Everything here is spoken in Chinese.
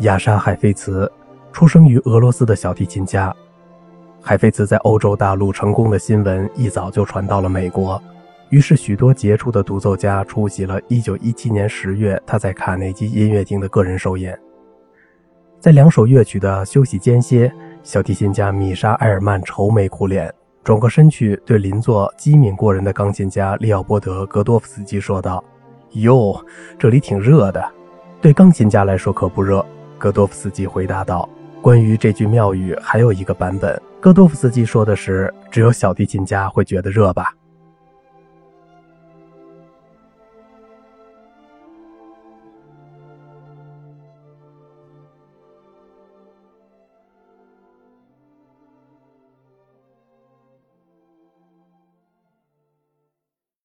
亚莎·海菲茨，出生于俄罗斯的小提琴家。海菲茨在欧洲大陆成功的新闻一早就传到了美国，于是许多杰出的独奏家出席了1917年10月他在卡内基音乐厅的个人首演。在两首乐曲的休息间歇，小提琴家米莎·埃尔曼愁眉苦脸，转过身去对邻座机敏过人的钢琴家利奥波德·格多夫斯基说道：“哟，这里挺热的。”对钢琴家来说可不热。戈多夫斯基回答道：“关于这句妙语，还有一个版本。戈多夫斯基说的是，只有小提琴家会觉得热吧。”